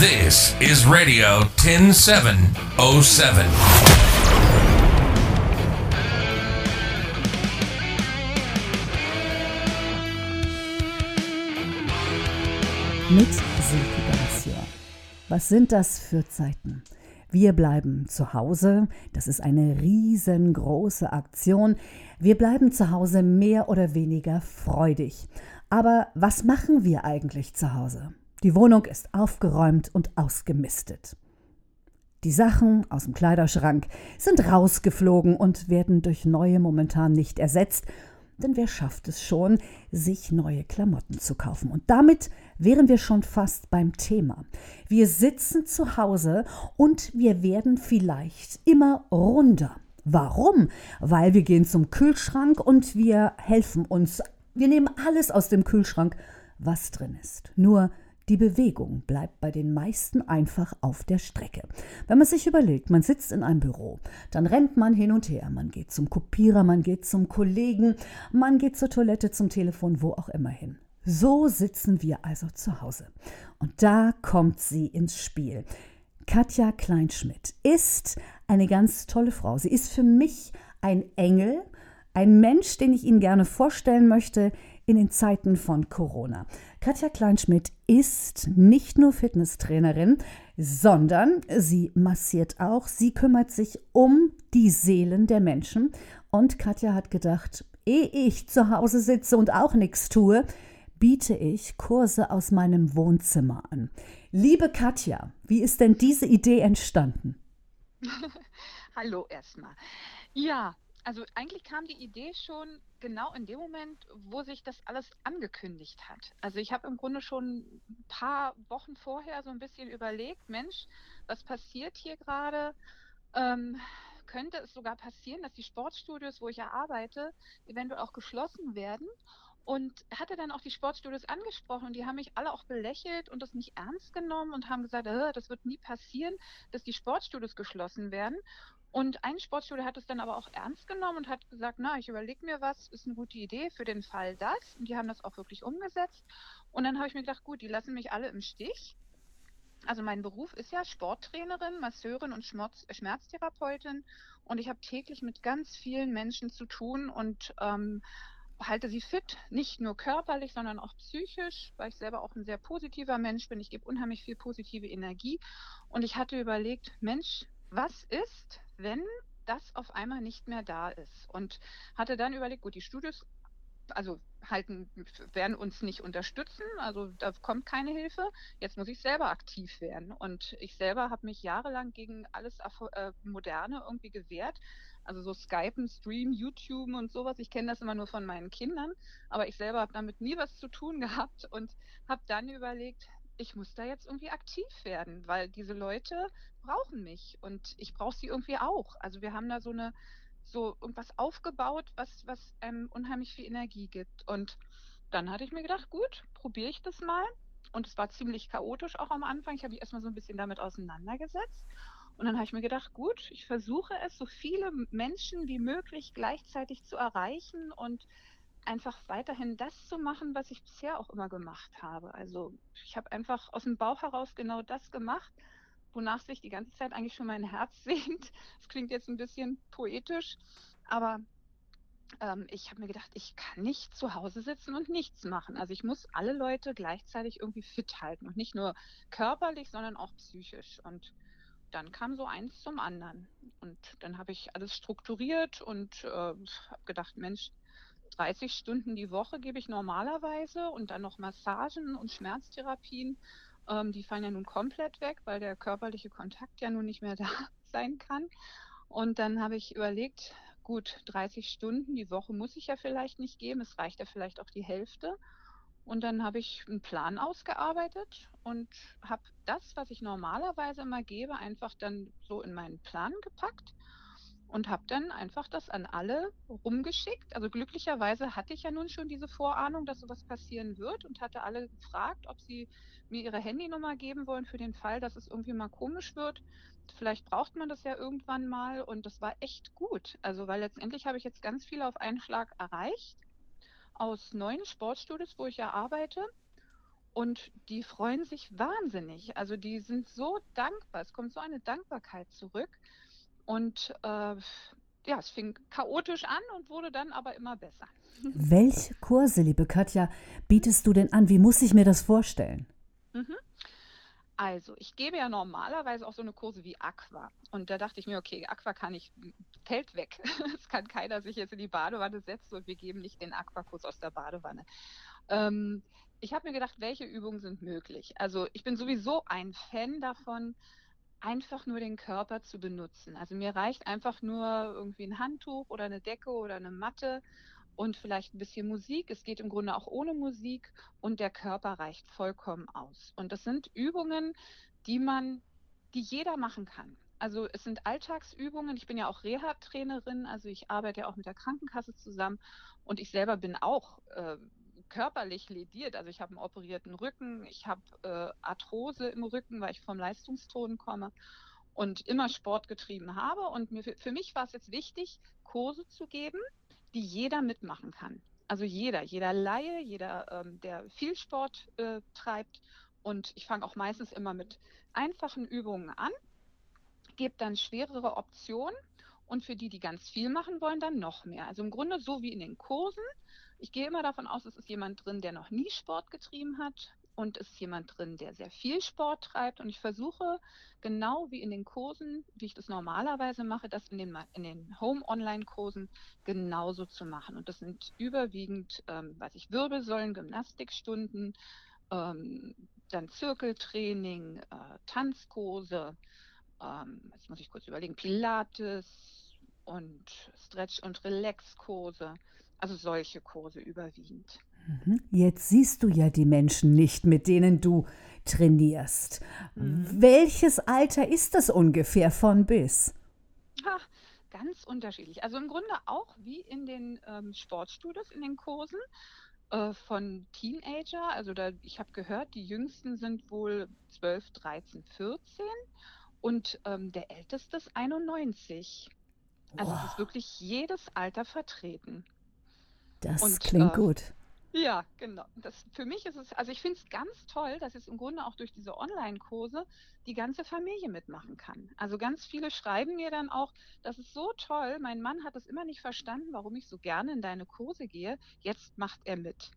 This is Radio 10707. mit Silke Garcia. Was sind das für Zeiten? Wir bleiben zu Hause. Das ist eine riesengroße Aktion. Wir bleiben zu Hause mehr oder weniger freudig. Aber was machen wir eigentlich zu Hause? Die Wohnung ist aufgeräumt und ausgemistet. Die Sachen aus dem Kleiderschrank sind rausgeflogen und werden durch neue momentan nicht ersetzt denn wer schafft es schon, sich neue Klamotten zu kaufen? Und damit wären wir schon fast beim Thema. Wir sitzen zu Hause und wir werden vielleicht immer runder. Warum? Weil wir gehen zum Kühlschrank und wir helfen uns. Wir nehmen alles aus dem Kühlschrank, was drin ist. Nur die Bewegung bleibt bei den meisten einfach auf der Strecke. Wenn man sich überlegt, man sitzt in einem Büro, dann rennt man hin und her, man geht zum Kopierer, man geht zum Kollegen, man geht zur Toilette, zum Telefon, wo auch immer hin. So sitzen wir also zu Hause. Und da kommt sie ins Spiel. Katja Kleinschmidt ist eine ganz tolle Frau. Sie ist für mich ein Engel, ein Mensch, den ich Ihnen gerne vorstellen möchte in den Zeiten von Corona. Katja Kleinschmidt ist nicht nur Fitnesstrainerin, sondern sie massiert auch, sie kümmert sich um die Seelen der Menschen. Und Katja hat gedacht, ehe ich zu Hause sitze und auch nichts tue, biete ich Kurse aus meinem Wohnzimmer an. Liebe Katja, wie ist denn diese Idee entstanden? Hallo erstmal. Ja, also eigentlich kam die Idee schon genau in dem Moment, wo sich das alles angekündigt hat. Also ich habe im Grunde schon ein paar Wochen vorher so ein bisschen überlegt, Mensch, was passiert hier gerade? Ähm, könnte es sogar passieren, dass die Sportstudios, wo ich ja arbeite, eventuell auch geschlossen werden? Und hatte dann auch die Sportstudios angesprochen und die haben mich alle auch belächelt und das nicht ernst genommen und haben gesagt, äh, das wird nie passieren, dass die Sportstudios geschlossen werden. Und ein Sportstudio hat es dann aber auch ernst genommen und hat gesagt, na, ich überlege mir was, ist eine gute Idee für den Fall das. Und die haben das auch wirklich umgesetzt. Und dann habe ich mir gedacht, gut, die lassen mich alle im Stich. Also mein Beruf ist ja Sporttrainerin, Masseurin und Schmerztherapeutin. Und ich habe täglich mit ganz vielen Menschen zu tun und ähm, halte sie fit, nicht nur körperlich, sondern auch psychisch, weil ich selber auch ein sehr positiver Mensch bin. Ich gebe unheimlich viel positive Energie. Und ich hatte überlegt, Mensch, was ist, wenn das auf einmal nicht mehr da ist? Und hatte dann überlegt, gut, die Studios also halten, werden uns nicht unterstützen, also da kommt keine Hilfe. Jetzt muss ich selber aktiv werden. Und ich selber habe mich jahrelang gegen alles äh, Moderne irgendwie gewehrt. Also so Skypen, Stream, YouTube und sowas. Ich kenne das immer nur von meinen Kindern, aber ich selber habe damit nie was zu tun gehabt und habe dann überlegt, ich muss da jetzt irgendwie aktiv werden, weil diese Leute brauchen mich und ich brauche sie irgendwie auch. Also wir haben da so eine, so irgendwas aufgebaut, was, was einem unheimlich viel Energie gibt. Und dann hatte ich mir gedacht, gut, probiere ich das mal. Und es war ziemlich chaotisch auch am Anfang. Ich habe mich erstmal so ein bisschen damit auseinandergesetzt. Und dann habe ich mir gedacht, gut, ich versuche es, so viele Menschen wie möglich gleichzeitig zu erreichen und einfach weiterhin das zu machen, was ich bisher auch immer gemacht habe. Also ich habe einfach aus dem Bauch heraus genau das gemacht, wonach sich die ganze Zeit eigentlich schon mein Herz sehnt. Das klingt jetzt ein bisschen poetisch, aber ähm, ich habe mir gedacht, ich kann nicht zu Hause sitzen und nichts machen. Also ich muss alle Leute gleichzeitig irgendwie fit halten und nicht nur körperlich, sondern auch psychisch. Und dann kam so eins zum anderen. Und dann habe ich alles strukturiert und äh, habe gedacht, Mensch, 30 Stunden die Woche gebe ich normalerweise und dann noch Massagen und Schmerztherapien. Ähm, die fallen ja nun komplett weg, weil der körperliche Kontakt ja nun nicht mehr da sein kann. Und dann habe ich überlegt, gut, 30 Stunden die Woche muss ich ja vielleicht nicht geben. Es reicht ja vielleicht auch die Hälfte. Und dann habe ich einen Plan ausgearbeitet und habe das, was ich normalerweise immer gebe, einfach dann so in meinen Plan gepackt und habe dann einfach das an alle rumgeschickt. Also glücklicherweise hatte ich ja nun schon diese Vorahnung, dass sowas passieren wird und hatte alle gefragt, ob sie mir ihre Handynummer geben wollen für den Fall, dass es irgendwie mal komisch wird. Vielleicht braucht man das ja irgendwann mal und das war echt gut. Also weil letztendlich habe ich jetzt ganz viel auf einen Schlag erreicht aus neuen Sportstudios, wo ich ja arbeite Und die freuen sich wahnsinnig. Also die sind so dankbar. Es kommt so eine Dankbarkeit zurück. Und äh, ja, es fing chaotisch an und wurde dann aber immer besser. Welche Kurse, liebe Katja, bietest du denn an? Wie muss ich mir das vorstellen? Mhm. Also, ich gebe ja normalerweise auch so eine Kurse wie Aqua. Und da dachte ich mir, okay, Aqua kann ich, fällt weg. Es kann keiner sich jetzt in die Badewanne setzen und wir geben nicht den Aquakurs aus der Badewanne. Ähm, ich habe mir gedacht, welche Übungen sind möglich? Also, ich bin sowieso ein Fan davon, einfach nur den Körper zu benutzen. Also mir reicht einfach nur irgendwie ein Handtuch oder eine Decke oder eine Matte und vielleicht ein bisschen Musik. Es geht im Grunde auch ohne Musik und der Körper reicht vollkommen aus. Und das sind Übungen, die man, die jeder machen kann. Also es sind Alltagsübungen. Ich bin ja auch Reha-Trainerin, also ich arbeite ja auch mit der Krankenkasse zusammen und ich selber bin auch äh, körperlich lediert. Also ich habe einen operierten Rücken, ich habe äh, Arthrose im Rücken, weil ich vom Leistungston komme und immer Sport getrieben habe. Und mir, für mich war es jetzt wichtig, Kurse zu geben, die jeder mitmachen kann. Also jeder, jeder Laie, jeder, ähm, der viel Sport äh, treibt. Und ich fange auch meistens immer mit einfachen Übungen an, gebe dann schwerere Optionen und für die, die ganz viel machen wollen, dann noch mehr. Also im Grunde so wie in den Kursen. Ich gehe immer davon aus, es ist jemand drin, der noch nie Sport getrieben hat und ist jemand drin, der sehr viel Sport treibt. Und ich versuche genau wie in den Kursen, wie ich das normalerweise mache, das in den, in den Home-Online-Kursen genauso zu machen. Und das sind überwiegend, ähm, weiß ich, Wirbelsäulen, Gymnastikstunden, ähm, dann Zirkeltraining, äh, Tanzkurse, ähm, jetzt muss ich kurz überlegen, Pilates und Stretch- und Relax-Kurse. Also solche Kurse überwiegend. Mhm. Jetzt siehst du ja die Menschen nicht, mit denen du trainierst. Mhm. Welches Alter ist das ungefähr von bis? Ach, ganz unterschiedlich. Also im Grunde auch wie in den ähm, Sportstudios, in den Kursen äh, von Teenager. Also da, ich habe gehört, die jüngsten sind wohl 12, 13, 14 und ähm, der älteste ist 91. Also wow. es ist wirklich jedes Alter vertreten. Das und, klingt äh, gut. Ja, genau. Das, für mich ist es, also ich finde es ganz toll, dass es im Grunde auch durch diese Online-Kurse die ganze Familie mitmachen kann. Also ganz viele schreiben mir dann auch, das ist so toll, mein Mann hat es immer nicht verstanden, warum ich so gerne in deine Kurse gehe, jetzt macht er mit.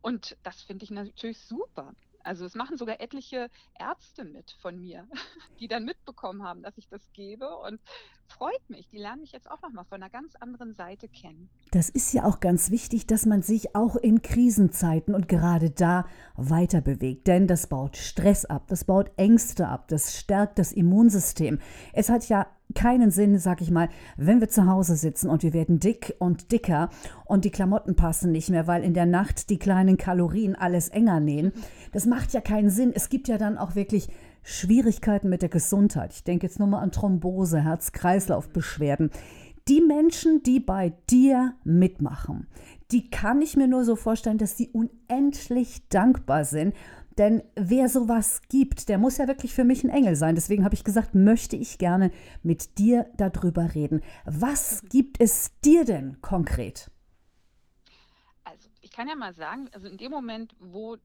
Und das finde ich natürlich super. Also es machen sogar etliche Ärzte mit von mir, die dann mitbekommen haben, dass ich das gebe und freut mich. Die lernen mich jetzt auch nochmal von einer ganz anderen Seite kennen. Das ist ja auch ganz wichtig, dass man sich auch in Krisenzeiten und gerade da weiter bewegt, denn das baut Stress ab, das baut Ängste ab, das stärkt das Immunsystem. Es hat ja keinen Sinn, sag ich mal, wenn wir zu Hause sitzen und wir werden dick und dicker und die Klamotten passen nicht mehr, weil in der Nacht die kleinen Kalorien alles enger nähen. Das macht ja keinen Sinn. Es gibt ja dann auch wirklich Schwierigkeiten mit der Gesundheit. Ich denke jetzt nur mal an Thrombose, Herz-Kreislauf-Beschwerden. Die Menschen, die bei dir mitmachen, die kann ich mir nur so vorstellen, dass sie unendlich dankbar sind denn wer sowas gibt, der muss ja wirklich für mich ein Engel sein. Deswegen habe ich gesagt, möchte ich gerne mit dir darüber reden. Was gibt es dir denn konkret? Also ich kann ja mal sagen, also in dem Moment, wo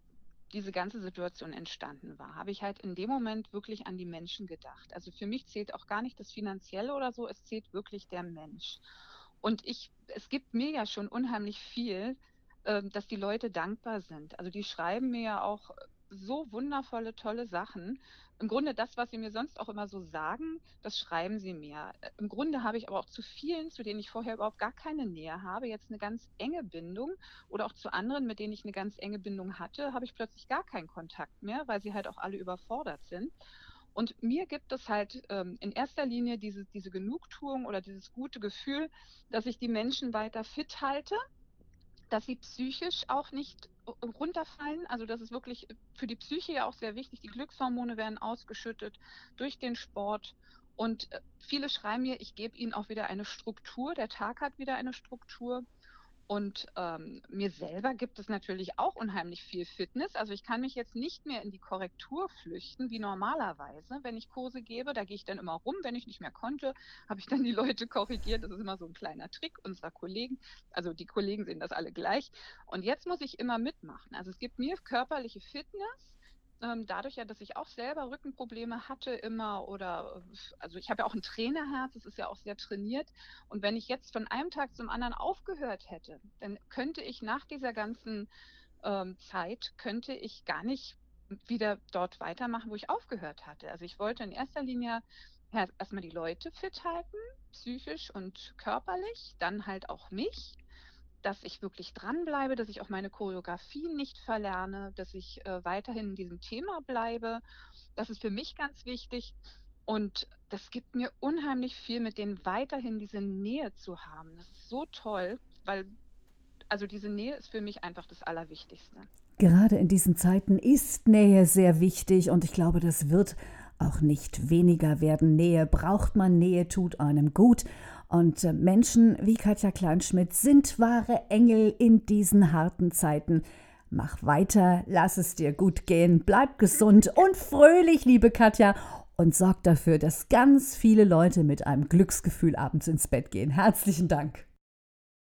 diese ganze Situation entstanden war, habe ich halt in dem Moment wirklich an die Menschen gedacht. Also für mich zählt auch gar nicht das Finanzielle oder so, es zählt wirklich der Mensch. Und ich, es gibt mir ja schon unheimlich viel, ähm, dass die Leute dankbar sind. Also die schreiben mir ja auch so wundervolle, tolle Sachen. Im Grunde das, was sie mir sonst auch immer so sagen, das schreiben sie mir. Äh, Im Grunde habe ich aber auch zu vielen, zu denen ich vorher überhaupt gar keine Nähe habe, jetzt eine ganz enge Bindung oder auch zu anderen, mit denen ich eine ganz enge Bindung hatte, habe ich plötzlich gar keinen Kontakt mehr, weil sie halt auch alle überfordert sind. Und mir gibt es halt ähm, in erster Linie diese, diese Genugtuung oder dieses gute Gefühl, dass ich die Menschen weiter fit halte, dass sie psychisch auch nicht runterfallen. Also das ist wirklich für die Psyche ja auch sehr wichtig. Die Glückshormone werden ausgeschüttet durch den Sport. Und äh, viele schreiben mir, ich gebe ihnen auch wieder eine Struktur. Der Tag hat wieder eine Struktur. Und ähm, mir selber gibt es natürlich auch unheimlich viel Fitness. Also ich kann mich jetzt nicht mehr in die Korrektur flüchten wie normalerweise, wenn ich Kurse gebe. Da gehe ich dann immer rum. Wenn ich nicht mehr konnte, habe ich dann die Leute korrigiert. Das ist immer so ein kleiner Trick unserer Kollegen. Also die Kollegen sehen das alle gleich. Und jetzt muss ich immer mitmachen. Also es gibt mir körperliche Fitness ähm, dadurch ja, dass ich auch selber Rückenprobleme hatte immer oder also ich habe ja auch ein Trainerherz, es ist ja auch sehr trainiert. Und wenn ich jetzt von einem Tag zum anderen aufgehört hätte, dann könnte ich nach dieser ganzen ähm, Zeit, könnte ich gar nicht wieder dort weitermachen, wo ich aufgehört hatte. Also ich wollte in erster Linie erstmal die Leute fit halten, psychisch und körperlich, dann halt auch mich dass ich wirklich dranbleibe, dass ich auch meine Choreografie nicht verlerne, dass ich äh, weiterhin in diesem Thema bleibe. Das ist für mich ganz wichtig. Und das gibt mir unheimlich viel, mit denen weiterhin diese Nähe zu haben. Das ist so toll, weil also diese Nähe ist für mich einfach das Allerwichtigste. Gerade in diesen Zeiten ist Nähe sehr wichtig und ich glaube, das wird auch nicht weniger werden. Nähe braucht man, Nähe tut einem gut. Und äh, Menschen wie Katja Kleinschmidt sind wahre Engel in diesen harten Zeiten. Mach weiter, lass es dir gut gehen, bleib gesund und fröhlich, liebe Katja, und sorg dafür, dass ganz viele Leute mit einem Glücksgefühl abends ins Bett gehen. Herzlichen Dank.